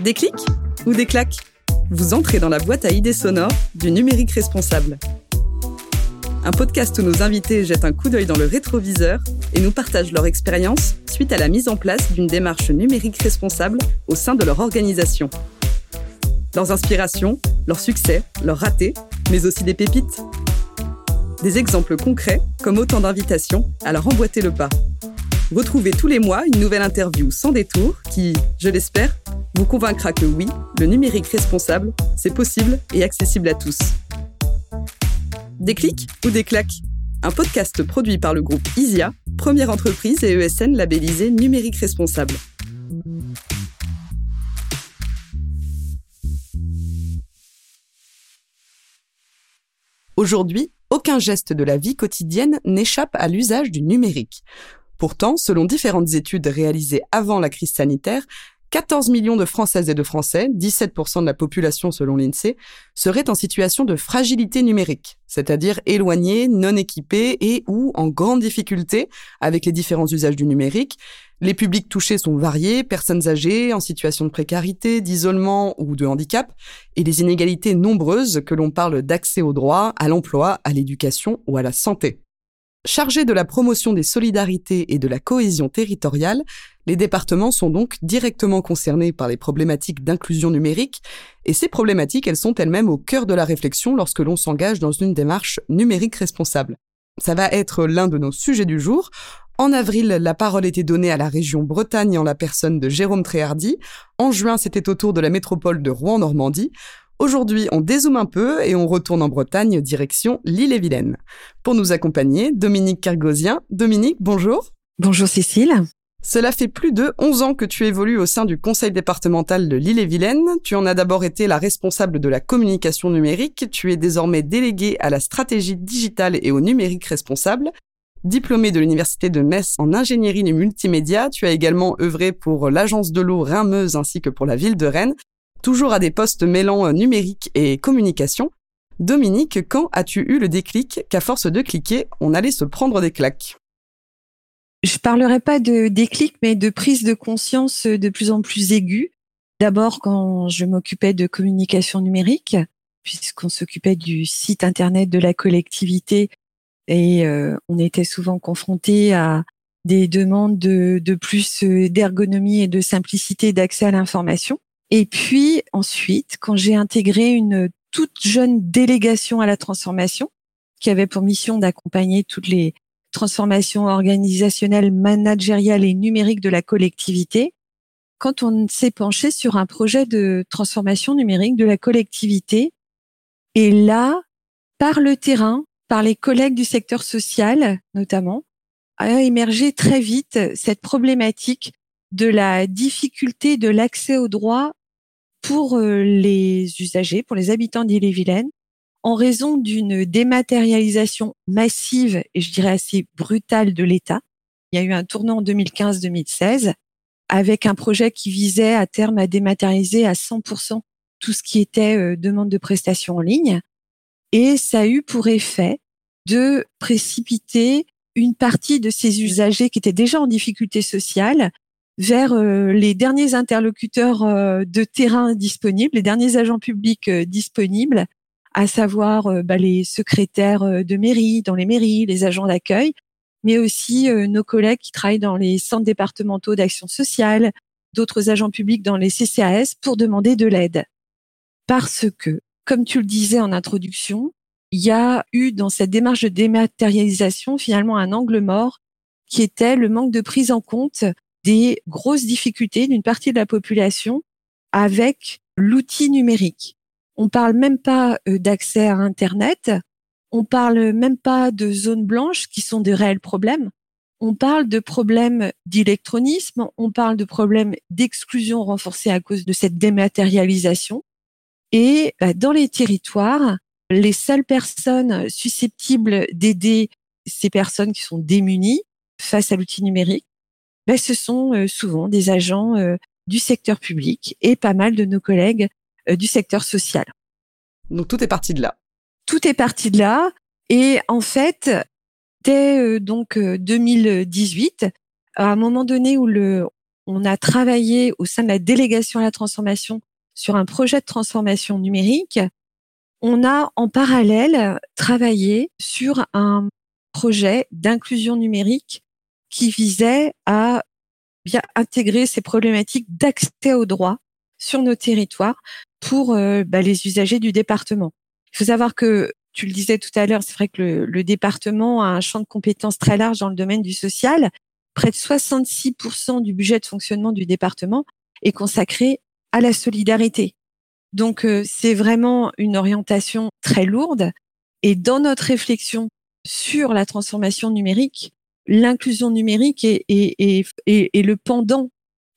Des clics ou des claques? Vous entrez dans la boîte à idées sonores du numérique responsable. Un podcast où nos invités jettent un coup d'œil dans le rétroviseur et nous partagent leur expérience suite à la mise en place d'une démarche numérique responsable au sein de leur organisation. Leurs inspirations, leurs succès, leurs ratés, mais aussi des pépites. Des exemples concrets comme autant d'invitations à leur emboîter le pas. Retrouvez tous les mois une nouvelle interview sans détour qui, je l'espère, vous convaincra que oui, le numérique responsable, c'est possible et accessible à tous. Des clics ou des claques? Un podcast produit par le groupe ISIA, première entreprise et ESN labellisée numérique responsable. Aujourd'hui, aucun geste de la vie quotidienne n'échappe à l'usage du numérique. Pourtant, selon différentes études réalisées avant la crise sanitaire, 14 millions de Françaises et de Français, 17% de la population selon l'INSEE, seraient en situation de fragilité numérique, c'est-à-dire éloignés, non équipés et ou en grande difficulté avec les différents usages du numérique. Les publics touchés sont variés, personnes âgées, en situation de précarité, d'isolement ou de handicap, et les inégalités nombreuses que l'on parle d'accès au droit, à l'emploi, à l'éducation ou à la santé. Chargés de la promotion des solidarités et de la cohésion territoriale, les départements sont donc directement concernés par les problématiques d'inclusion numérique, et ces problématiques, elles sont elles-mêmes au cœur de la réflexion lorsque l'on s'engage dans une démarche numérique responsable. Ça va être l'un de nos sujets du jour. En avril, la parole était donnée à la région Bretagne en la personne de Jérôme Tréhardy. En juin, c'était au tour de la métropole de Rouen-Normandie. Aujourd'hui, on dézoome un peu et on retourne en Bretagne, direction l'île-et-Vilaine. Pour nous accompagner, Dominique Cargosien. Dominique, bonjour. Bonjour Cécile. Cela fait plus de 11 ans que tu évolues au sein du conseil départemental de l'île-et-Vilaine. Tu en as d'abord été la responsable de la communication numérique. Tu es désormais déléguée à la stratégie digitale et au numérique responsable. Diplômée de l'université de Metz en ingénierie du multimédia, tu as également œuvré pour l'agence de l'eau Reimeuse ainsi que pour la ville de Rennes toujours à des postes mêlant euh, numérique et communication. Dominique, quand as-tu eu le déclic qu'à force de cliquer, on allait se prendre des claques? Je parlerai pas de déclic, mais de prise de conscience de plus en plus aiguë. D'abord quand je m'occupais de communication numérique, puisqu'on s'occupait du site internet de la collectivité et euh, on était souvent confronté à des demandes de, plus euh, d'ergonomie et de simplicité d'accès à l'information. Et puis ensuite, quand j'ai intégré une toute jeune délégation à la transformation, qui avait pour mission d'accompagner toutes les transformations organisationnelles, managériales et numériques de la collectivité, quand on s'est penché sur un projet de transformation numérique de la collectivité, et là, par le terrain, par les collègues du secteur social notamment, a émergé très vite cette problématique de la difficulté de l'accès au droit pour euh, les usagers, pour les habitants d'Ille-et-Vilaine, en raison d'une dématérialisation massive et je dirais assez brutale de l'État. Il y a eu un tournant en 2015-2016 avec un projet qui visait à terme à dématérialiser à 100% tout ce qui était euh, demande de prestations en ligne. Et ça a eu pour effet de précipiter une partie de ces usagers qui étaient déjà en difficulté sociale vers euh, les derniers interlocuteurs euh, de terrain disponibles, les derniers agents publics euh, disponibles, à savoir bah, les secrétaires de mairie dans les mairies, les agents d'accueil, mais aussi nos collègues qui travaillent dans les centres départementaux d'action sociale, d'autres agents publics dans les CCAS pour demander de l'aide. Parce que, comme tu le disais en introduction, il y a eu dans cette démarche de dématérialisation finalement un angle mort qui était le manque de prise en compte des grosses difficultés d'une partie de la population avec l'outil numérique. On parle même pas euh, d'accès à Internet, on parle même pas de zones blanches qui sont de réels problèmes. On parle de problèmes d'électronisme, on parle de problèmes d'exclusion renforcée à cause de cette dématérialisation. Et bah, dans les territoires, les seules personnes susceptibles d'aider ces personnes qui sont démunies face à l'outil numérique, ben, ce sont euh, souvent des agents euh, du secteur public et pas mal de nos collègues euh, du secteur social. Donc tout est parti de là. Tout est parti de là. Et en fait, dès donc 2018, à un moment donné où le on a travaillé au sein de la délégation à la transformation sur un projet de transformation numérique. On a en parallèle travaillé sur un projet d'inclusion numérique qui visait à bien intégrer ces problématiques d'accès aux droits sur nos territoires pour euh, bah, les usagers du département. Il faut savoir que, tu le disais tout à l'heure, c'est vrai que le, le, département a un champ de compétences très large dans le domaine du social. Près de 66% du budget de fonctionnement du département est consacré à la solidarité. Donc, euh, c'est vraiment une orientation très lourde. Et dans notre réflexion sur la transformation numérique, l'inclusion numérique est, est, est, est, le pendant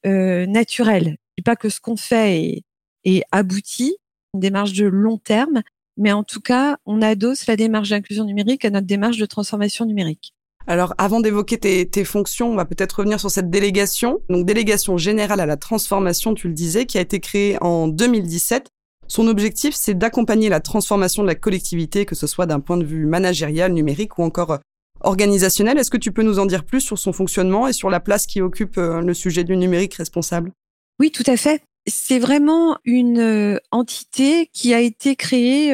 euh, naturel. Je pas que ce qu'on fait est, abouti, une démarche de long terme, mais en tout cas, on adosse la démarche d'inclusion numérique à notre démarche de transformation numérique. Alors, avant d'évoquer tes, tes, fonctions, on va peut-être revenir sur cette délégation. Donc, délégation générale à la transformation, tu le disais, qui a été créée en 2017 son objectif, c'est d'accompagner la transformation de la collectivité, que ce soit d'un point de vue managérial, numérique ou encore organisationnel. Est-ce que tu peux nous en dire plus sur son fonctionnement et sur la place qui occupe euh, le sujet du numérique responsable? Oui, tout à fait. C'est vraiment une euh, entité qui a été créée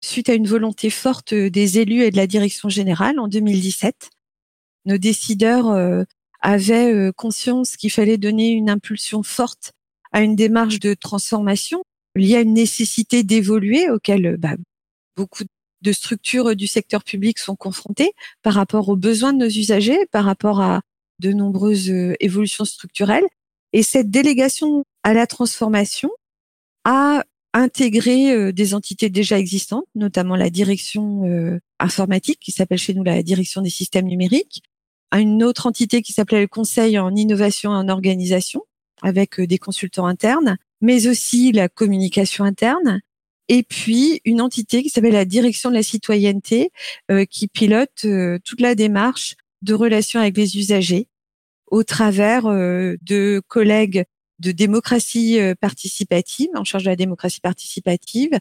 suite à une volonté forte des élus et de la direction générale en 2017. Nos décideurs avaient conscience qu'il fallait donner une impulsion forte à une démarche de transformation y a une nécessité d'évoluer auquel bah, beaucoup de structures du secteur public sont confrontées par rapport aux besoins de nos usagers, par rapport à de nombreuses euh, évolutions structurelles. Et cette délégation à la transformation a intégré euh, des entités déjà existantes, notamment la direction euh, informatique qui s'appelle chez nous la direction des systèmes numériques, à une autre entité qui s'appelait le Conseil en innovation et en organisation avec des consultants internes, mais aussi la communication interne, et puis une entité qui s'appelle la direction de la citoyenneté, euh, qui pilote euh, toute la démarche de relation avec les usagers au travers euh, de collègues de démocratie participative, en charge de la démocratie participative,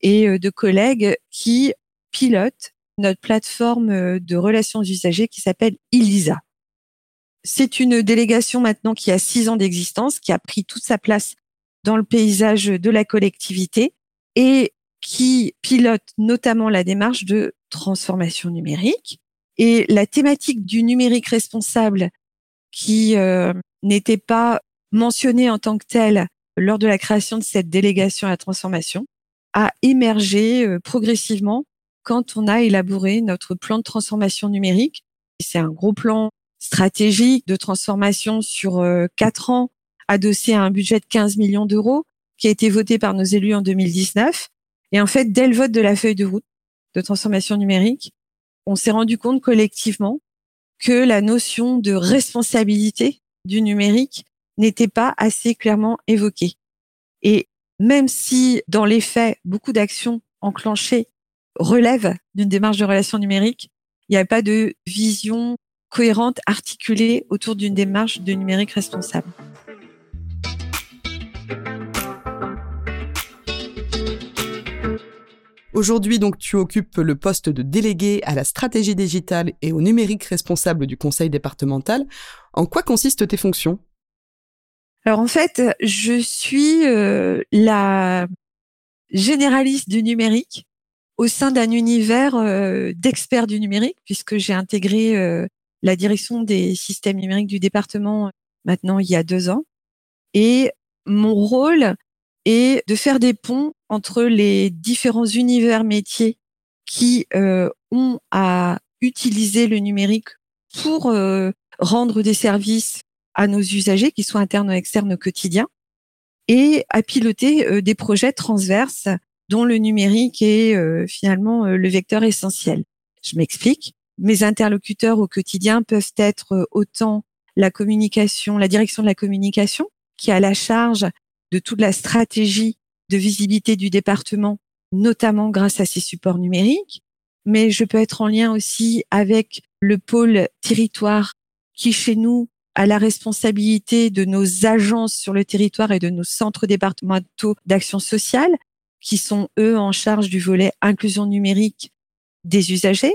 et de collègues qui pilotent notre plateforme de relations usagers qui s'appelle ELISA. C'est une délégation maintenant qui a six ans d'existence, qui a pris toute sa place dans le paysage de la collectivité et qui pilote notamment la démarche de transformation numérique. Et la thématique du numérique responsable qui euh, n'était pas mentionnée en tant que telle lors de la création de cette délégation à la transformation a émergé euh, progressivement quand on a élaboré notre plan de transformation numérique. C'est un gros plan stratégique de transformation sur euh, quatre ans adossé à un budget de 15 millions d'euros qui a été voté par nos élus en 2019. Et en fait, dès le vote de la feuille de route de transformation numérique, on s'est rendu compte collectivement que la notion de responsabilité du numérique n'était pas assez clairement évoquée. Et même si dans les faits, beaucoup d'actions enclenchées relèvent d'une démarche de relation numérique, il n'y a pas de vision cohérente, articulée autour d'une démarche de numérique responsable. Aujourd'hui, donc, tu occupes le poste de délégué à la stratégie digitale et au numérique responsable du conseil départemental. En quoi consistent tes fonctions? Alors, en fait, je suis euh, la généraliste du numérique au sein d'un univers euh, d'experts du numérique, puisque j'ai intégré euh, la direction des systèmes numériques du département maintenant il y a deux ans. Et mon rôle est de faire des ponts entre les différents univers métiers qui euh, ont à utiliser le numérique pour euh, rendre des services à nos usagers, qui soient internes ou externes au quotidien, et à piloter euh, des projets transverses dont le numérique est finalement le vecteur essentiel. Je m'explique. Mes interlocuteurs au quotidien peuvent être autant la communication, la direction de la communication, qui a la charge de toute la stratégie de visibilité du département, notamment grâce à ces supports numériques. Mais je peux être en lien aussi avec le pôle territoire qui, chez nous, a la responsabilité de nos agences sur le territoire et de nos centres départementaux d'action sociale, qui sont, eux, en charge du volet inclusion numérique des usagers.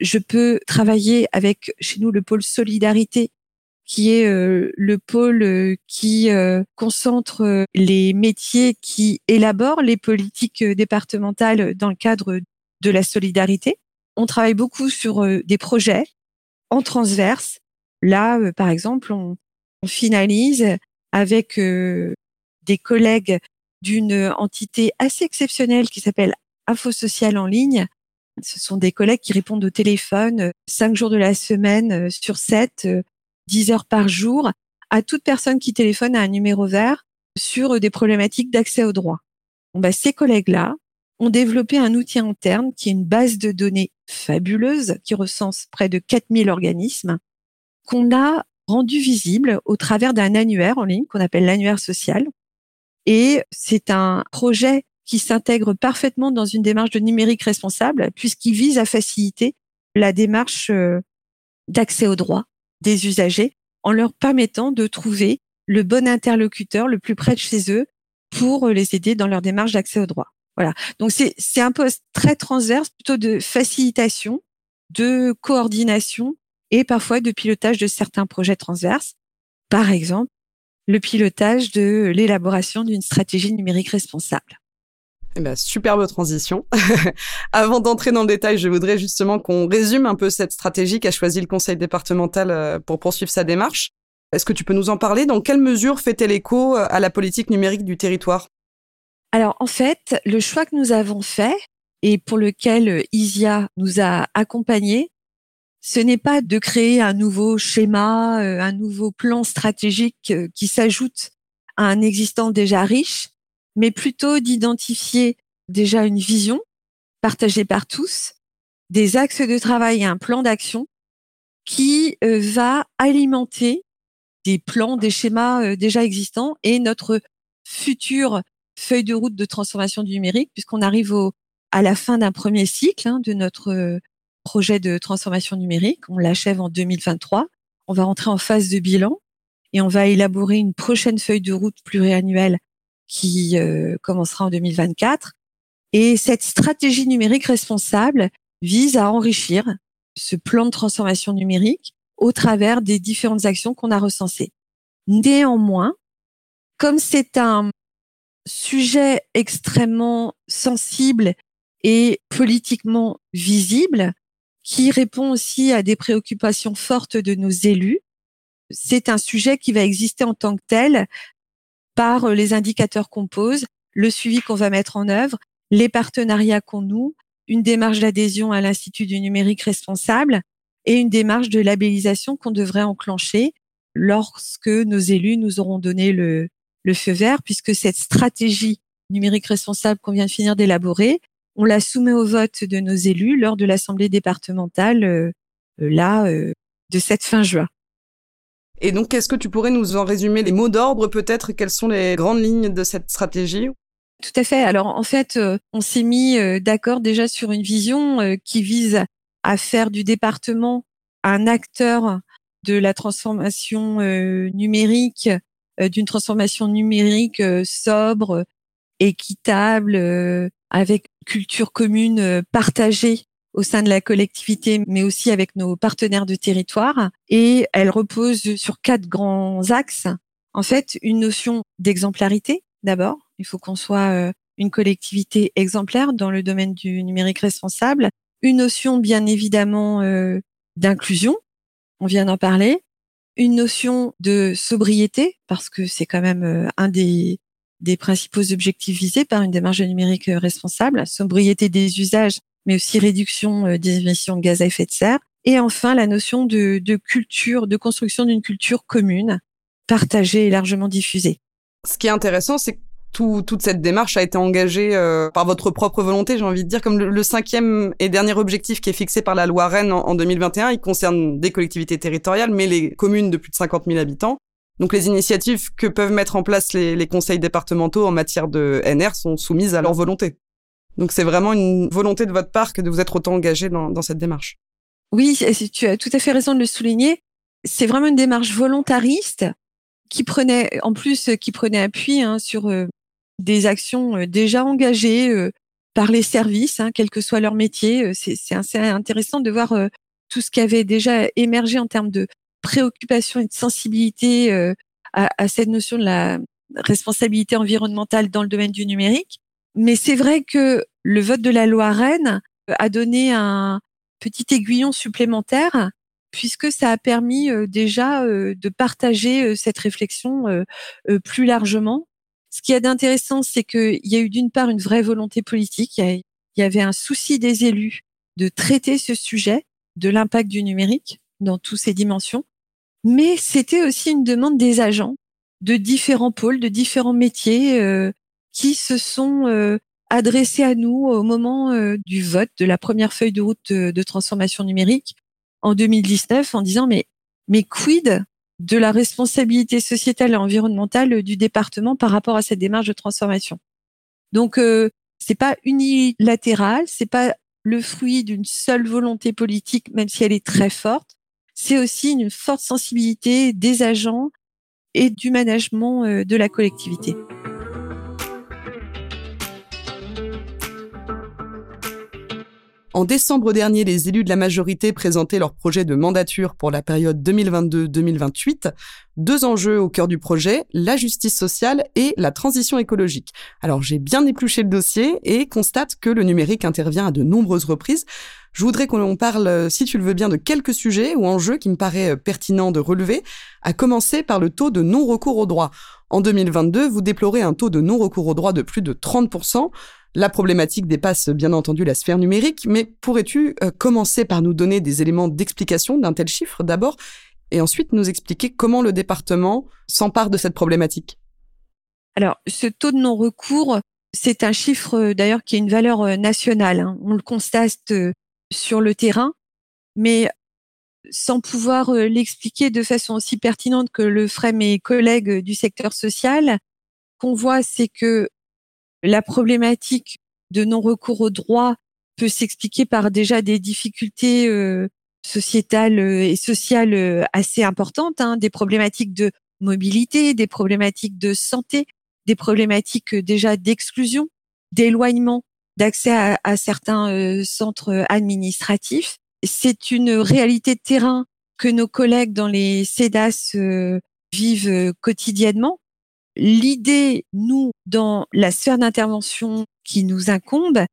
Je peux travailler avec, chez nous, le pôle solidarité, qui est le pôle qui concentre les métiers qui élaborent les politiques départementales dans le cadre de la solidarité. On travaille beaucoup sur des projets en transverse. Là, par exemple, on, on finalise avec des collègues d'une entité assez exceptionnelle qui s'appelle Info Social en ligne. Ce sont des collègues qui répondent au téléphone euh, cinq jours de la semaine euh, sur sept, euh, dix heures par jour, à toute personne qui téléphone à un numéro vert sur des problématiques d'accès aux droits. Bon, bah, ces collègues-là ont développé un outil interne qui est une base de données fabuleuse qui recense près de 4000 organismes qu'on a rendu visible au travers d'un annuaire en ligne qu'on appelle l'annuaire social. Et c'est un projet qui s'intègre parfaitement dans une démarche de numérique responsable puisqu'il vise à faciliter la démarche euh, d'accès aux droits des usagers en leur permettant de trouver le bon interlocuteur le plus près de chez eux pour les aider dans leur démarche d'accès aux droits. Voilà. Donc c'est c'est un poste très transverse, plutôt de facilitation, de coordination et parfois de pilotage de certains projets transverses. Par exemple, le pilotage de l'élaboration d'une stratégie numérique responsable. Eh ben, superbe transition. Avant d'entrer dans le détail, je voudrais justement qu'on résume un peu cette stratégie qu'a choisi le conseil départemental euh, pour poursuivre sa démarche. Est-ce que tu peux nous en parler? Dans quelle mesure fait-elle écho euh, à la politique numérique du territoire? Alors en fait, le choix que nous avons fait et pour lequel euh, ISIA nous a accompagnés, ce n'est pas de créer un nouveau schéma, un nouveau plan stratégique qui s'ajoute à un existant déjà riche, mais plutôt d'identifier déjà une vision partagée par tous, des axes de travail et un plan d'action qui euh, va alimenter des plans, des schémas euh, déjà existants et notre future feuille de route de transformation du numérique, puisqu'on arrive au, à la fin d'un premier cycle hein, de notre euh, projet de transformation numérique. On l'achève en 2023. On va rentrer en phase de bilan et on va élaborer une prochaine feuille de route pluriannuelle qui euh, commencera en 2024. Et cette stratégie numérique responsable vise à enrichir ce plan de transformation numérique au travers des différentes actions qu'on a recensées. Néanmoins, comme c'est un sujet extrêmement sensible et politiquement visible, qui répond aussi à des préoccupations fortes de nos élus, c'est un sujet qui va exister en tant que tel par euh, les indicateurs qu'on pose, le suivi qu'on va mettre en œuvre, les partenariats qu'on noue, une démarche d'adhésion à l'Institut du numérique responsable et une démarche de labellisation qu'on devrait enclencher lorsque nos élus nous auront donné le, feu vert, puisque cette stratégie numérique responsable qu'on vient de finir d'élaborer, on la soumet au vote de nos élus lors de l'Assemblée départementale, euh, euh, là, de cette fin juin. Et donc, est-ce que tu pourrais nous en résumer les mots d'ordre peut-être? Quelles sont les grandes lignes de cette stratégie? Tout à fait. Alors, en fait, euh, on s'est mis euh, d'accord déjà sur une vision euh, qui vise à faire du département un acteur de la transformation numérique, d'une transformation numérique sobre, équitable, avec culture commune partagée au sein de la collectivité, mais aussi avec nos partenaires de territoire. Et elle repose sur quatre grands axes. En fait, une notion d'exemplarité, d'abord. Il faut qu'on soit euh, une collectivité exemplaire dans le domaine du numérique responsable. Une notion, bien évidemment, euh, d'inclusion. On vient d'en parler. Une notion de sobriété, parce que c'est quand même euh, un des, des principaux objectifs visés par une démarche numérique responsable. Sobriété des usages, mais aussi réduction euh, des émissions de gaz à effet de serre. Et enfin, la notion de, de culture, de construction d'une culture commune, partagée et largement diffusée. Ce qui est intéressant, c'est que tout, toute cette démarche a été engagée euh, par votre propre volonté, j'ai envie de dire, comme le, cinquième et dernier objectif qui est fixé par la loi Rennes en, 2021, il concerne des collectivités territoriales, mais les communes de plus de 50 000 habitants. Donc les initiatives que peuvent mettre en place les, les conseils départementaux en matière de NR sont soumises à leur volonté. Donc c'est vraiment une volonté de votre part que de vous être autant engagé dans, dans cette démarche. Oui, tu as tout à fait raison de le souligner. C'est vraiment une démarche volontariste qui prenait, en plus, qui prenait appui hein, sur euh, des actions euh, déjà engagées euh, par les services, hein, quel que soit leur métier. C'est assez intéressant de voir tout ce qui avait déjà émergé en termes de préoccupation et de sensibilité euh, à, à, cette notion de la responsabilité environnementale dans le domaine du numérique. Mais c'est vrai que le vote de la loi Rennes a donné un petit aiguillon supplémentaire puisque ça a permis déjà de partager cette réflexion plus largement. Ce qui est d'intéressant, c'est qu'il y a eu d'une part une vraie volonté politique, il y avait un souci des élus de traiter ce sujet de l'impact du numérique dans toutes ses dimensions, mais c'était aussi une demande des agents de différents pôles, de différents métiers euh, qui se sont euh, adressés à nous au moment euh, du vote de la première feuille de route de, transformation numérique en 2019 en disant mais mais quid de la responsabilité sociétale et environnementale du département par rapport à cette démarche de transformation? Donc euh, c'est pas unilatéral, c'est pas le fruit d'une seule volonté politique, même si elle est très forte. C'est aussi une forte sensibilité des agents et du management euh, de la collectivité. En décembre dernier, les élus de la majorité présentaient leur projet de mandature pour la période 2022-2028. Deux enjeux au cœur du projet, la justice sociale et la transition écologique. Alors j'ai bien épluché le dossier et constate que le numérique intervient à de nombreuses reprises. Je voudrais qu'on parle, si tu le veux bien, de quelques sujets ou enjeux qui me paraît pertinent de relever, à commencer par le taux de non-recours au droit. En 2022, vous déplorez un taux de non-recours au droit de plus de 30%. La problématique dépasse bien entendu la sphère numérique, mais pourrais-tu euh, commencer par nous donner des éléments d'explication d'un tel chiffre d'abord, et ensuite nous expliquer comment le département s'empare de cette problématique? Alors, ce taux de non-recours, c'est un chiffre euh, d'ailleurs qui est une valeur euh, nationale. Hein. On le constate sur le terrain, mais sans pouvoir l'expliquer de façon aussi pertinente que le feraient mes collègues du secteur social, qu'on voit, c'est que la problématique de non-recours au droit peut s'expliquer par déjà des difficultés euh, sociétales euh, et sociales euh, assez importantes, hein, des problématiques de mobilité, des problématiques de santé, des problématiques déjà d'exclusion, d'éloignement, d'accès à, certains centres administratifs. C'est une réalité de terrain que nos collègues dans les CEDAS vivent quotidiennement L'idée, nous, dans la sphère d'intervention qui nous incombe,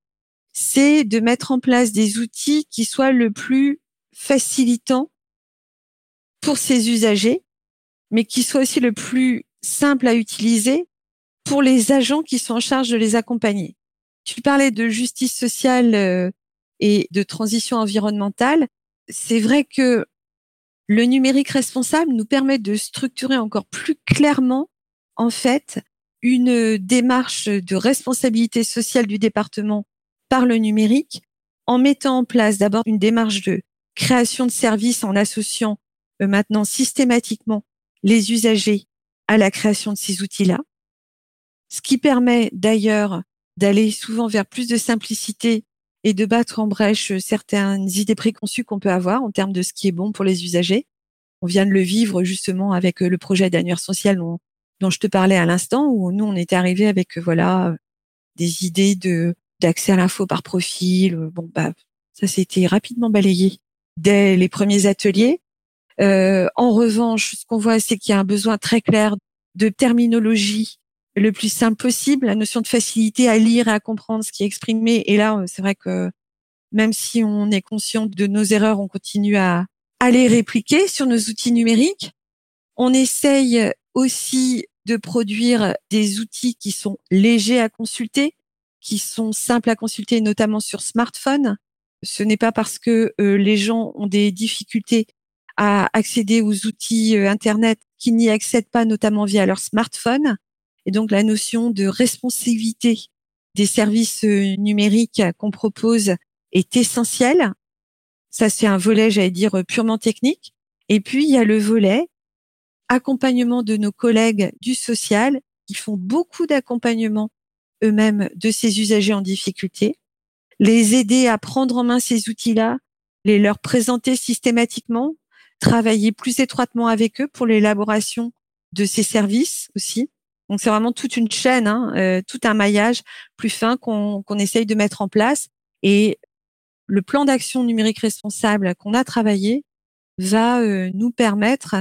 c'est de mettre en place des outils qui soient le plus facilitants pour ces usagers, mais qui soient aussi le plus simple à utiliser pour les agents qui sont en charge de les accompagner. Tu parlais de justice sociale euh, et de transition environnementale. C'est vrai que le numérique responsable nous permet de structurer encore plus clairement en fait une démarche de responsabilité sociale du département par le numérique en mettant en place d'abord une démarche de création de services en associant euh, maintenant systématiquement les usagers à la création de ces outils-là, ce qui permet d'ailleurs d'aller souvent vers plus de simplicité et de battre en brèche certaines idées préconçues qu'on peut avoir en termes de ce qui est bon pour les usagers. On vient de le vivre justement avec le projet d'annuaire social dont je te parlais à l'instant, où nous, on était arrivé avec, euh, voilà, des idées de d'accès à l'info par profil. Euh, bon, bah, ça s'était rapidement balayé dès les premiers ateliers. Euh, en revanche, ce qu'on voit, c'est qu'il y a un besoin très clair de terminologie le plus simple possible, la notion de facilité à lire et à comprendre ce qui est exprimé. Et là, c'est vrai que même si on est conscient de nos erreurs, on continue à, à les répliquer sur nos outils numériques. On essaye aussi de produire des outils qui sont légers à consulter, qui sont simples à consulter, notamment sur smartphone. Ce n'est pas parce que euh, les gens ont des difficultés à accéder aux outils euh, Internet qu'ils n'y accèdent pas, notamment via leur smartphone. Et donc la notion de responsivité des services euh, numériques qu'on propose est essentielle. Ça, c'est un volet, j'allais dire, purement technique. Et puis, il y a le volet accompagnement de nos collègues du social qui font beaucoup d'accompagnement eux-mêmes de ces usagers en difficulté, les aider à prendre en main ces outils-là, les leur présenter systématiquement, travailler plus étroitement avec eux pour l'élaboration de ces services aussi. Donc c'est vraiment toute une chaîne, hein, euh, tout un maillage plus fin qu'on essaye de mettre en place. Et le plan d'action numérique responsable qu'on a travaillé va nous permettre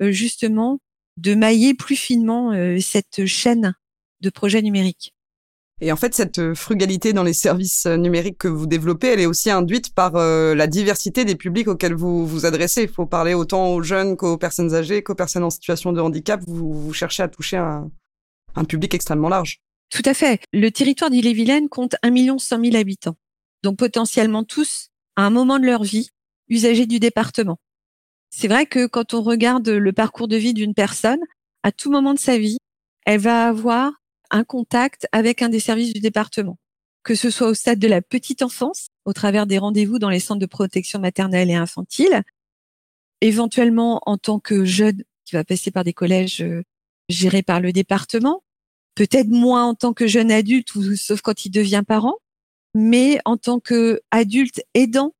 justement de mailler plus finement cette chaîne de projets numériques. Et en fait, cette euh, frugalité dans les services euh, numériques que vous développez, elle est aussi induite par euh, la diversité des publics auxquels vous vous adressez. Il faut parler autant aux jeunes qu'aux personnes âgées, qu'aux personnes en situation de handicap. Vous, cherchez à toucher un, un, public extrêmement large. Tout à fait. Le territoire d'Ille-et-Vilaine compte 1 100 000 habitants. Donc potentiellement tous, à un moment de leur vie, usagers du département. C'est vrai que quand on regarde le parcours de vie d'une personne, à tout moment de sa vie, elle va avoir un contact avec un des services du département, que ce soit au stade de la petite enfance, au travers des rendez-vous dans les centres de protection maternelle et infantile, éventuellement en tant que jeune qui va passer par des collèges euh, gérés par le département, peut-être moins en tant que jeune adulte sauf quand il devient parent, mais en tant que adulte aidant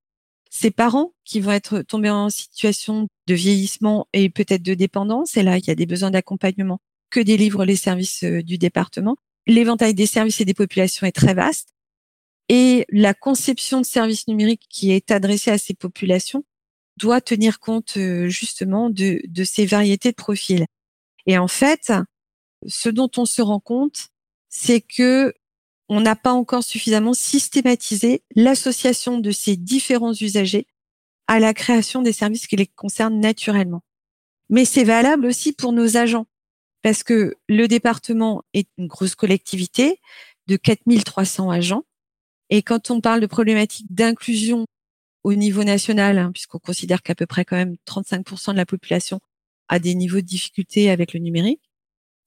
ses parents qui vont être tombés en situation de vieillissement et peut-être de dépendance. Et là, il y a des besoins d'accompagnement que délivrent les services euh, du département. L'éventail des services et des populations est très vaste et la conception de services numériques qui est adressée à ces populations doit tenir compte euh, justement de, de ces variétés de profils. Et en fait, ce dont on se rend compte, c'est que on n'a pas encore suffisamment systématisé l'association de ces différents usagers à la création des services qui les concernent naturellement. Mais c'est valable aussi pour nos agents parce que le département est une grosse collectivité de 4300 agents. Et quand on parle de problématiques d'inclusion au niveau national, hein, puisqu'on considère qu'à peu près quand même 35% de la population a des niveaux de difficulté avec le numérique,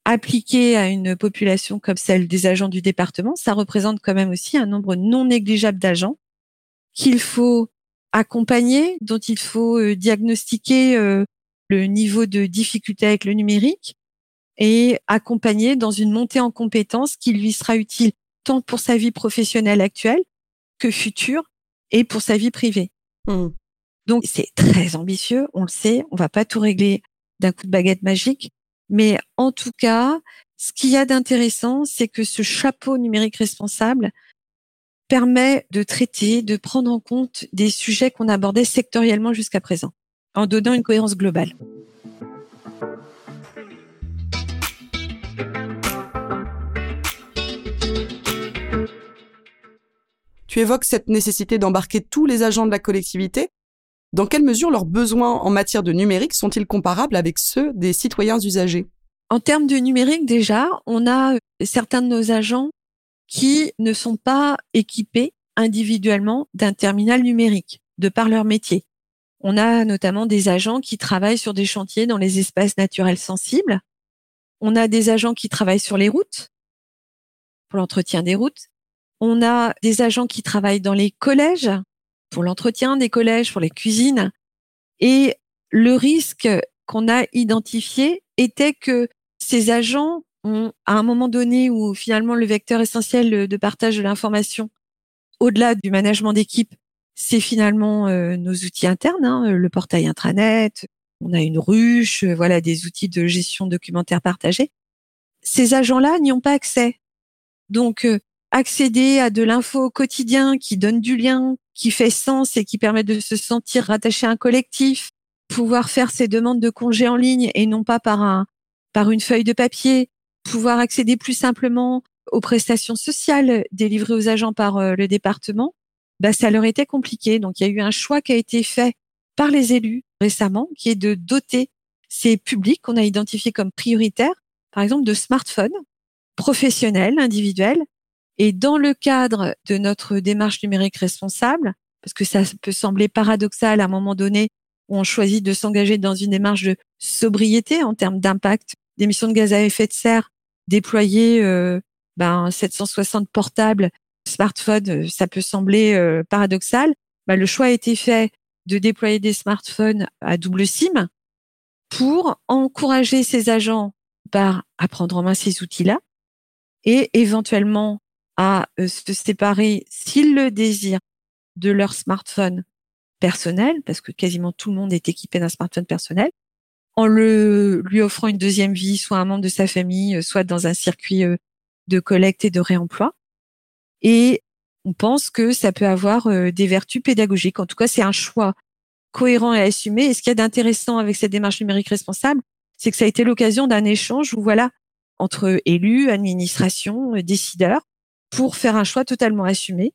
appliqué à une population comme celle des agents du département, ça représente quand même aussi un nombre non négligeable d'agents qu'il faut accompagner, dont il faut euh, diagnostiquer euh, le niveau de difficulté avec le numérique et accompagner dans une montée en compétences qui lui sera utile tant pour sa vie professionnelle actuelle que future et pour sa vie privée. Mmh. Donc c'est très ambitieux, on le sait, on va pas tout régler d'un coup de baguette magique, mais en tout cas, ce qu'il y a d'intéressant, c'est que ce chapeau numérique responsable permet de traiter, de prendre en compte des sujets qu'on abordait sectoriellement jusqu'à présent, en donnant une cohérence globale. Tu évoques cette nécessité d'embarquer tous les agents de la collectivité. Dans quelle mesure leurs besoins en matière de numérique sont-ils comparables avec ceux des citoyens usagers? En termes de numérique, déjà, on a euh, certains de nos agents qui ne sont pas équipés individuellement d'un terminal numérique, de par leur métier. On a notamment des agents qui travaillent sur des chantiers dans les espaces naturels sensibles. On a des agents qui travaillent sur les routes, pour l'entretien des routes. On a des agents qui travaillent dans les collèges pour l'entretien des collèges, pour les cuisines. Et le risque qu'on a identifié était que ces agents ont, à un moment donné où finalement le vecteur essentiel de partage de l'information, au-delà du management d'équipe, c'est finalement euh, nos outils internes, hein, le portail intranet, on a une ruche, voilà des outils de gestion documentaire partagés. Ces agents-là n'y ont pas accès. Donc, euh, accéder à de l'info au quotidien qui donne du lien, qui fait sens et qui permet de se sentir rattaché à un collectif, pouvoir faire ses demandes de congés en ligne et non pas par un par une feuille de papier, pouvoir accéder plus simplement aux prestations sociales délivrées aux agents par euh, le département, bah ça leur était compliqué. Donc il y a eu un choix qui a été fait par les élus récemment, qui est de doter ces publics qu'on a identifiés comme prioritaires, par exemple de smartphones professionnels, individuels, et dans le cadre de notre démarche numérique responsable, parce que ça peut sembler paradoxal à un moment donné où on choisit de s'engager dans une démarche de sobriété en termes d'impact d'émissions de gaz à effet de serre, déployer euh, ben, 760 portables, smartphones, euh, ça peut sembler euh, paradoxal. Ben, le choix a été fait de déployer des smartphones à double SIM pour encourager ces agents par à prendre en main ces outils-là et éventuellement à euh, se séparer, s'ils le désirent, de leur smartphone personnel, parce que quasiment tout le monde est équipé d'un smartphone personnel, en le lui offrant une deuxième vie, soit un membre de sa famille, euh, soit dans un circuit euh, de collecte et de réemploi. Et on pense que ça peut avoir des vertus pédagogiques. En tout cas, c'est un choix cohérent et assumé. Et ce qu'il y a d'intéressant avec cette démarche numérique responsable, c'est que ça a été l'occasion d'un échange où voilà entre élus, administration, décideurs, pour faire un choix totalement assumé,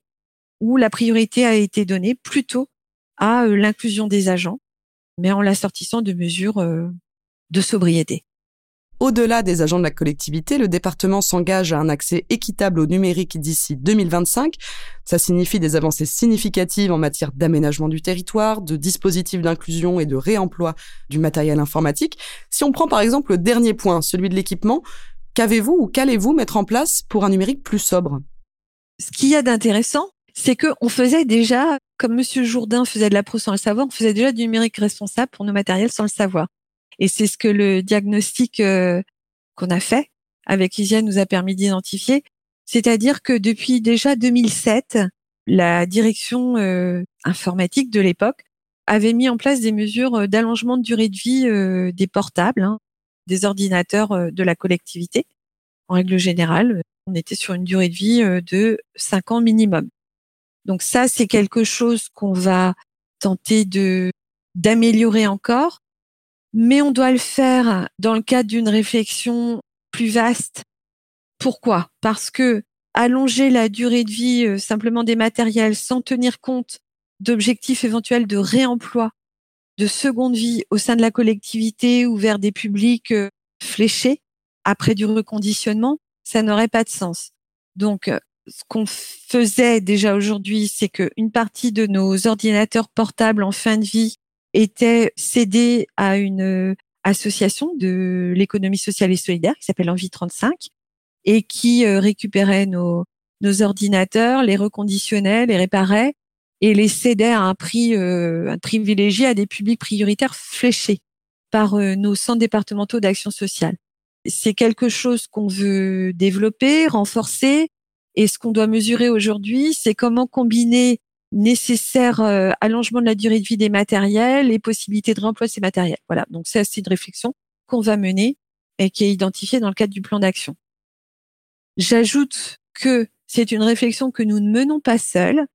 où la priorité a été donnée plutôt à euh, l'inclusion des agents, mais en l'assortissant de mesures euh, de sobriété. Au-delà des agents de la collectivité, le département s'engage à un accès équitable au numérique d'ici 2025. Ça signifie des avancées significatives en matière d'aménagement du territoire, de dispositifs d'inclusion et de réemploi du matériel informatique. Si on prend par exemple le dernier point, celui de l'équipement, qu'avez-vous ou qu'allez-vous mettre en place pour un numérique plus sobre? Ce qu'il y a d'intéressant, c'est que on faisait déjà, comme Monsieur Jourdain faisait de la pro sans le savoir, on faisait déjà du numérique responsable pour nos matériels sans le savoir. Et c'est ce que le diagnostic euh, qu'on a fait avec Isia nous a permis d'identifier. C'est-à-dire que depuis déjà 2007, la direction euh, informatique de l'époque avait mis en place des mesures euh, d'allongement de durée de vie des portables, hein, des ordinateurs de la collectivité. En règle générale, on était sur une durée de vie de 5 ans minimum. Donc ça, c'est quelque chose qu'on va tenter de d'améliorer encore mais on doit le faire dans le cadre d'une réflexion plus vaste. Pourquoi? Parce que allonger la durée de vie euh, simplement des matériels sans tenir compte d'objectifs éventuels de réemploi, de seconde vie au sein de la collectivité ou vers des publics euh, fléchés après du reconditionnement, ça n'aurait pas de sens. Donc, euh, ce qu'on faisait déjà aujourd'hui, c'est qu'une partie de nos ordinateurs portables en fin de vie était cédé à une euh, association de l'économie sociale et solidaire qui s'appelle Envie 35 et qui récupérait nos ordinateurs, les reconditionnait, les réparait et les cédait à un prix euh, privilégié à des publics prioritaires fléchés par nos centres départementaux d'action sociale. C'est quelque chose qu'on veut développer, renforcer et ce qu'on doit mesurer aujourd'hui, c'est comment combiner nécessaire euh, allongement de la durée de vie des matériels et possibilité de réemploi de ces matériels. Voilà, donc c'est une réflexion qu'on va mener et qui est identifiée dans le cadre du plan d'action. J'ajoute que c'est une réflexion que nous ne menons pas seuls,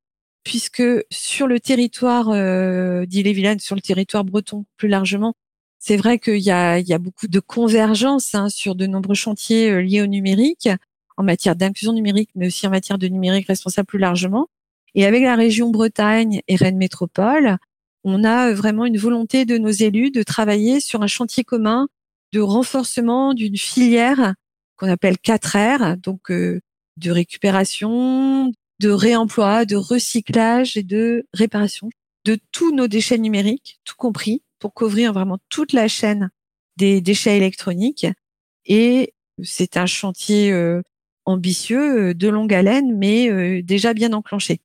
puisque sur le territoire euh, d'Ille-et-Vilaine, sur le territoire breton plus largement, c'est vrai qu'il y a, il y a beaucoup de convergence hein, sur de nombreux chantiers euh, liés au numérique, en matière d'inclusion numérique, mais aussi en matière de numérique responsable plus largement. Et avec la région Bretagne et Rennes Métropole, on a vraiment une volonté de nos élus de travailler sur un chantier commun de renforcement d'une filière qu'on appelle 4R, donc euh, de récupération, de réemploi, de recyclage et de réparation de tous nos déchets numériques, tout compris, pour couvrir vraiment toute la chaîne des déchets électroniques. Et c'est un chantier euh, ambitieux, euh, de longue haleine, mais déjà bien enclenché.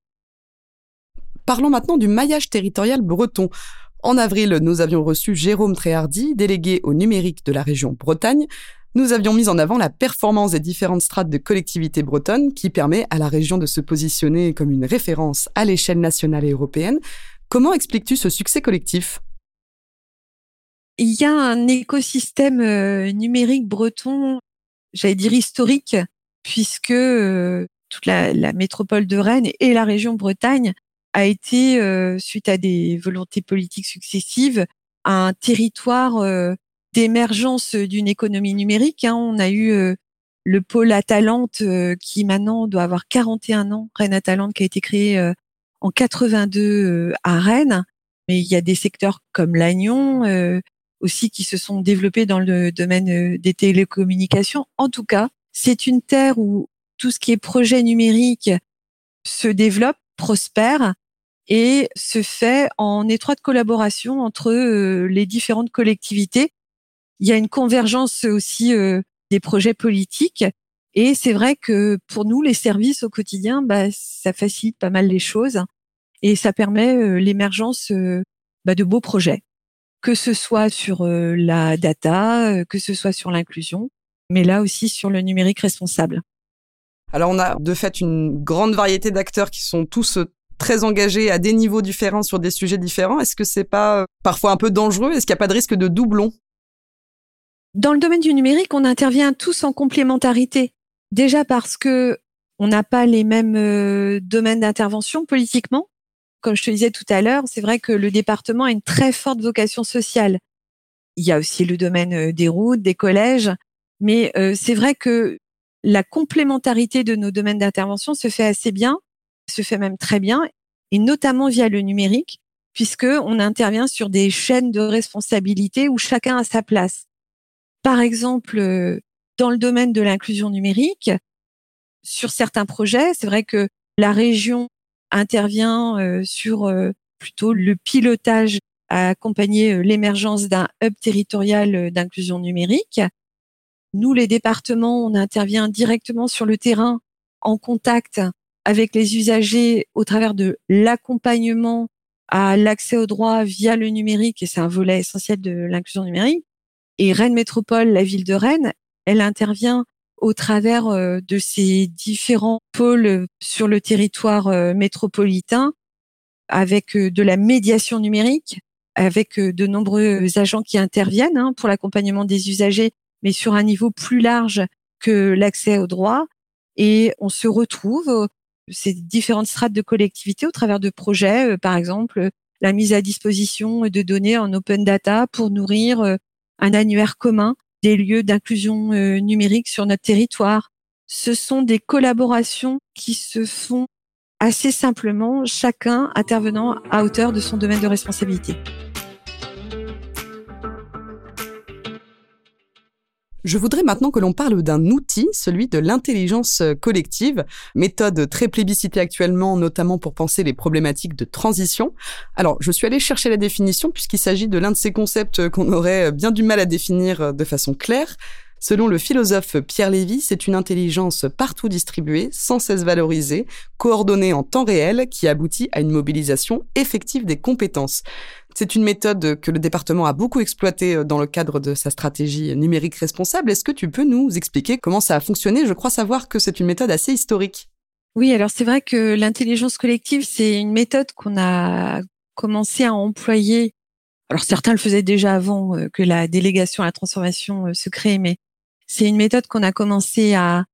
Parlons maintenant du maillage territorial breton. En avril, nous avions reçu Jérôme Tréhardy, délégué au numérique de la région Bretagne. Nous avions mis en avant la performance des différentes strates de collectivités bretonnes qui permet à la région de se positionner comme une référence à l'échelle nationale et européenne. Comment expliques-tu ce succès collectif? Il y a un écosystème euh, numérique breton, j'allais dire historique, puisque euh, toute la, la métropole de Rennes et la région Bretagne a été, euh, suite à des volontés politiques successives, un territoire d'émergence d'une économie numérique. Hein. On a eu euh, le pôle Atalante qui maintenant doit avoir 41 ans, Rennes Atalante qui a été créé en 82 à Rennes. Mais il y a des secteurs comme l'Agnon aussi qui se sont développés dans le domaine des télécommunications. En tout cas, c'est une terre où tout ce qui est projet numérique se développe, prospère et se fait en étroite collaboration entre euh, les différentes collectivités. Il y a une convergence aussi euh, des projets politiques et c'est vrai que pour nous, les services au quotidien, bah, ça facilite pas mal les choses et ça permet euh, l'émergence bah, de beaux projets, que ce soit sur la data, que ce soit sur l'inclusion, mais là aussi sur le numérique responsable. Alors on a de fait une grande variété d'acteurs qui sont tous très engagés à des niveaux différents sur des sujets différents. Est-ce que c'est pas euh, parfois un peu dangereux? Est-ce qu'il n'y a pas de risque de doublon? Dans le domaine du numérique, on intervient tous en complémentarité. Déjà parce que on n'a pas les mêmes euh, domaines d'intervention politiquement. comme je te disais tout à l'heure, c'est vrai que le département a une très forte vocation sociale. Il y a aussi le domaine des routes, des collèges, mais c'est vrai que la complémentarité de nos domaines d'intervention se fait assez bien, se fait même très bien, et notamment via le numérique, puisque on intervient sur des chaînes de responsabilité où chacun a sa place. Par exemple, euh, dans le domaine de l'inclusion numérique, sur certains projets, c'est vrai que la région intervient euh, sur euh, plutôt le pilotage à accompagner l'émergence d'un hub territorial d'inclusion numérique. Nous, les départements, on intervient directement sur le terrain en contact avec les usagers au travers de l'accompagnement à l'accès aux droits via le numérique, et c'est un volet essentiel de l'inclusion numérique. Et Rennes Métropole, la ville de Rennes, elle intervient au travers euh, de ces différents pôles sur le territoire euh, métropolitain avec euh, de la médiation numérique, avec de nombreux agents qui interviennent hein, pour l'accompagnement des usagers, mais sur un niveau plus large que l'accès aux droits. Et on se retrouve ces différentes strates de collectivité au travers de projets, euh, par exemple la mise à disposition de données en open data pour nourrir euh, un annuaire commun des lieux d'inclusion euh, numérique sur notre territoire. Ce sont des collaborations qui se font assez simplement, chacun intervenant à hauteur de son domaine de responsabilité. Je voudrais maintenant que l'on parle d'un outil, celui de l'intelligence collective, méthode très plébiscitée actuellement, notamment pour penser les problématiques de transition. Alors, je suis allée chercher la définition puisqu'il s'agit de l'un de ces concepts qu'on aurait bien du mal à définir de façon claire. Selon le philosophe Pierre Lévy, c'est une intelligence partout distribuée, sans cesse valorisée, coordonnée en temps réel, qui aboutit à une mobilisation effective des compétences. C'est une méthode que le département a beaucoup exploitée euh, dans le cadre de sa stratégie numérique responsable. Est-ce que tu peux nous expliquer comment ça a fonctionné? Je crois savoir que c'est une méthode assez historique. Oui, alors c'est vrai que l'intelligence collective, c'est une méthode qu'on a commencé à employer. Alors certains le faisaient déjà avant euh, que la délégation à la transformation euh, se crée, mais c'est une méthode qu'on a commencé à,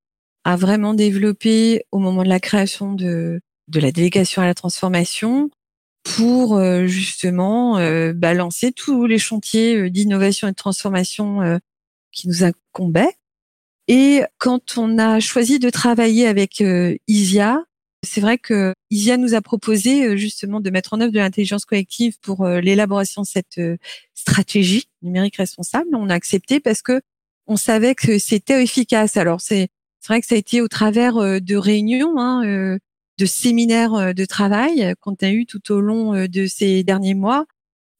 vraiment développer au moment de la création de la délégation à la transformation pour euh, justement euh, balancer tous les chantiers euh, d'innovation et de transformation qui nous incombaient. Et quand on a choisi de travailler avec ISIA, c'est vrai que ISIA nous a proposé justement de mettre en œuvre de l'intelligence collective pour l'élaboration de cette stratégie numérique responsable. On a accepté parce que on savait que c'était efficace. Alors c'est vrai que ça a été au travers de réunions, hein, de séminaires euh, de travail qu'on a eu tout au long de ces derniers mois,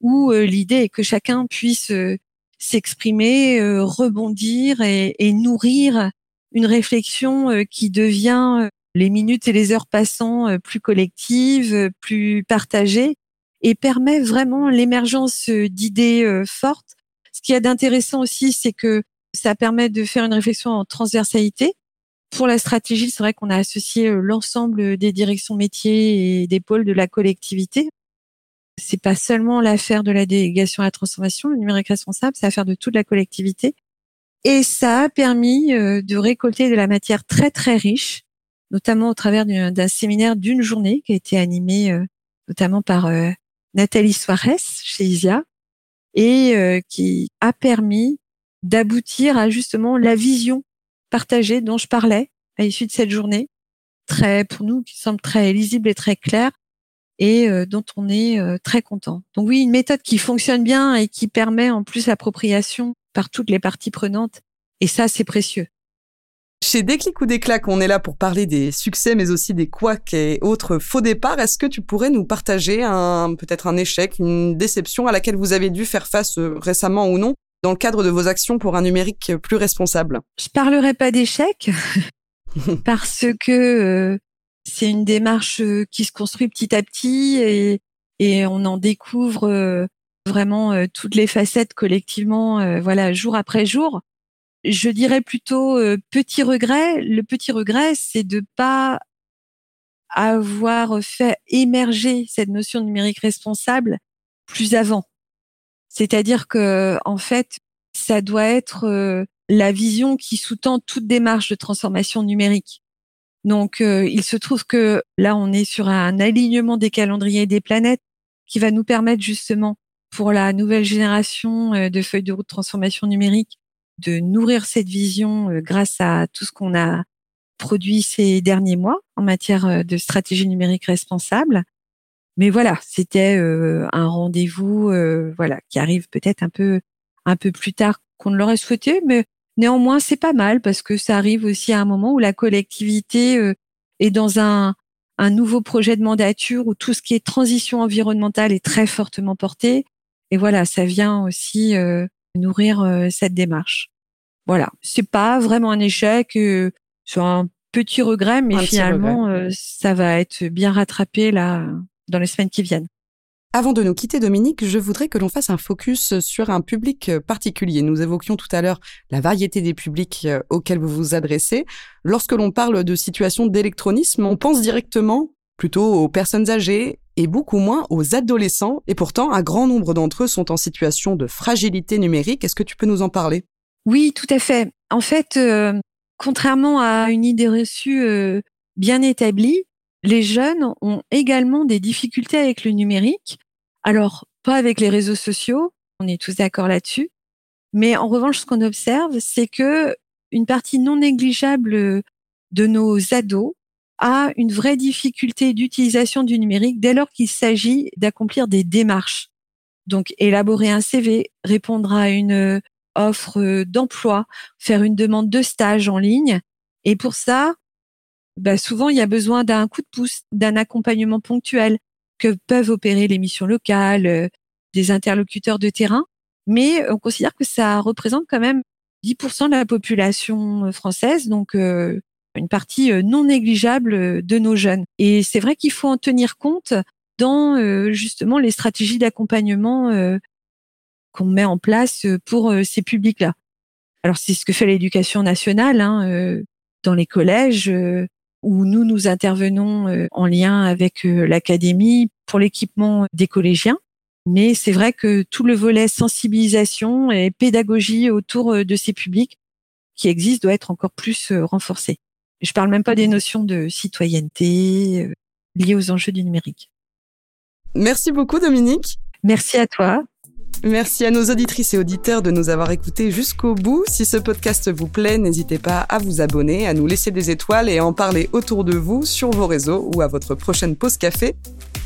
où l'idée est que chacun puisse s'exprimer, rebondir et, et, nourrir une réflexion qui devient les minutes et les heures passant plus collectives, plus partagées, et permet vraiment l'émergence d'idées fortes. Ce qui est d'intéressant aussi, c'est que ça permet de faire une réflexion en transversalité. Pour la stratégie, c'est vrai qu'on a associé euh, l'ensemble des directions métiers et des pôles de la collectivité. C'est pas seulement l'affaire de la délégation à la transformation, le numérique responsable, c'est l'affaire de toute la collectivité. Et ça a permis euh, de récolter de la matière très très riche, notamment au travers d'un séminaire d'une journée qui a été animé euh, notamment par Nathalie Suarez chez ISIA et qui a permis d'aboutir à justement la vision partagée dont je parlais à l'issue de cette journée, très pour nous qui semble très lisible et très claire et euh, dont on est euh, très content. Donc oui, une méthode qui fonctionne bien et qui permet en plus l'appropriation par toutes les parties prenantes et ça c'est précieux. Chez Déclic ou Déclac, on est là pour parler des succès, mais aussi des couacs et autres faux départs. Est-ce que tu pourrais nous partager un, peut-être un échec, une déception à laquelle vous avez dû faire face euh, récemment ou non? Dans le cadre de vos actions pour un numérique plus responsable Je parlerai pas d'échec parce que euh, c'est une démarche euh, qui se construit petit à petit et, et on en découvre euh, vraiment toutes les facettes collectivement, voilà, jour après jour. Je dirais plutôt petit regret. Le petit regret, c'est de pas avoir fait émerger cette notion de numérique responsable plus avant. C'est-à-dire que en fait, ça doit être euh, la vision qui sous-tend toute démarche de transformation numérique. Donc, il se trouve que là, on est sur un alignement des calendriers des planètes qui va nous permettre justement pour la nouvelle génération de feuilles de route transformation numérique de nourrir cette vision grâce à tout ce qu'on a produit ces derniers mois en matière de stratégie numérique responsable. Mais voilà, c'était un rendez-vous voilà qui arrive peut-être un peu un peu plus tard qu'on ne l'aurait souhaité, mais néanmoins c'est pas mal parce que ça arrive aussi à un moment où la collectivité est dans un un nouveau projet de mandature où tout ce qui est transition environnementale est très fortement porté. Et voilà, ça vient aussi euh, nourrir euh, cette démarche. Voilà, c'est pas vraiment un échec, euh, c'est un petit regret, mais finalement, ça va être bien rattrapé là dans les semaines qui viennent. Avant de nous quitter, Dominique, je voudrais que l'on fasse un focus sur un public particulier. Nous évoquions tout à l'heure la variété des publics euh, auxquels vous vous adressez. Lorsque l'on parle de situation d'électronisme, on pense directement plutôt aux personnes âgées et beaucoup moins aux adolescents. Et pourtant, un grand nombre d'entre eux sont en situation de fragilité numérique. Est-ce que tu peux nous en parler? Oui, tout à fait. En fait, euh, contrairement à une idée reçue euh, bien établie, les jeunes ont également des difficultés avec le numérique. Alors, pas avec les réseaux sociaux, on est tous d'accord là-dessus. Mais en revanche, ce qu'on observe, c'est que une partie non négligeable de nos ados a une vraie difficulté d'utilisation du numérique dès lors qu'il s'agit d'accomplir des démarches. Donc, élaborer un CV, répondre à une offre d'emploi, faire une demande de stage en ligne. Et pour ça, bah, souvent il y a besoin d'un coup de pouce, d'un accompagnement ponctuel que peuvent opérer les missions locales, euh, des interlocuteurs de terrain. Mais on considère que ça représente quand même 10% de la population euh, française, donc euh, une partie non négligeable de nos jeunes. Et c'est vrai qu'il faut en tenir compte dans justement les stratégies d'accompagnement qu'on met en place pour ces publics-là. Alors c'est ce que fait l'éducation nationale hein, dans les collèges où nous, nous intervenons euh, en lien avec euh, l'académie pour l'équipement des collégiens. Mais c'est vrai que tout le volet sensibilisation et pédagogie autour euh, de ces publics qui existent doit être encore plus renforcé. Je parle même pas des notions de citoyenneté liées aux enjeux du numérique. Merci beaucoup Dominique. Merci à toi. Merci à nos auditrices et auditeurs de nous avoir écoutés jusqu'au bout. Si ce podcast vous plaît, n'hésitez pas à vous abonner, à nous laisser des étoiles et à en parler autour de vous, sur vos réseaux ou à votre prochaine pause café.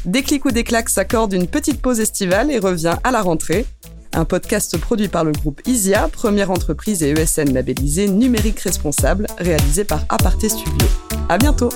Déclic ou Déclac s'accorde une petite pause estivale et revient à la rentrée. Un podcast produit par le groupe ISIA, première entreprise et ESN labellisée numérique responsable, réalisé par Aparté Studio. À bientôt!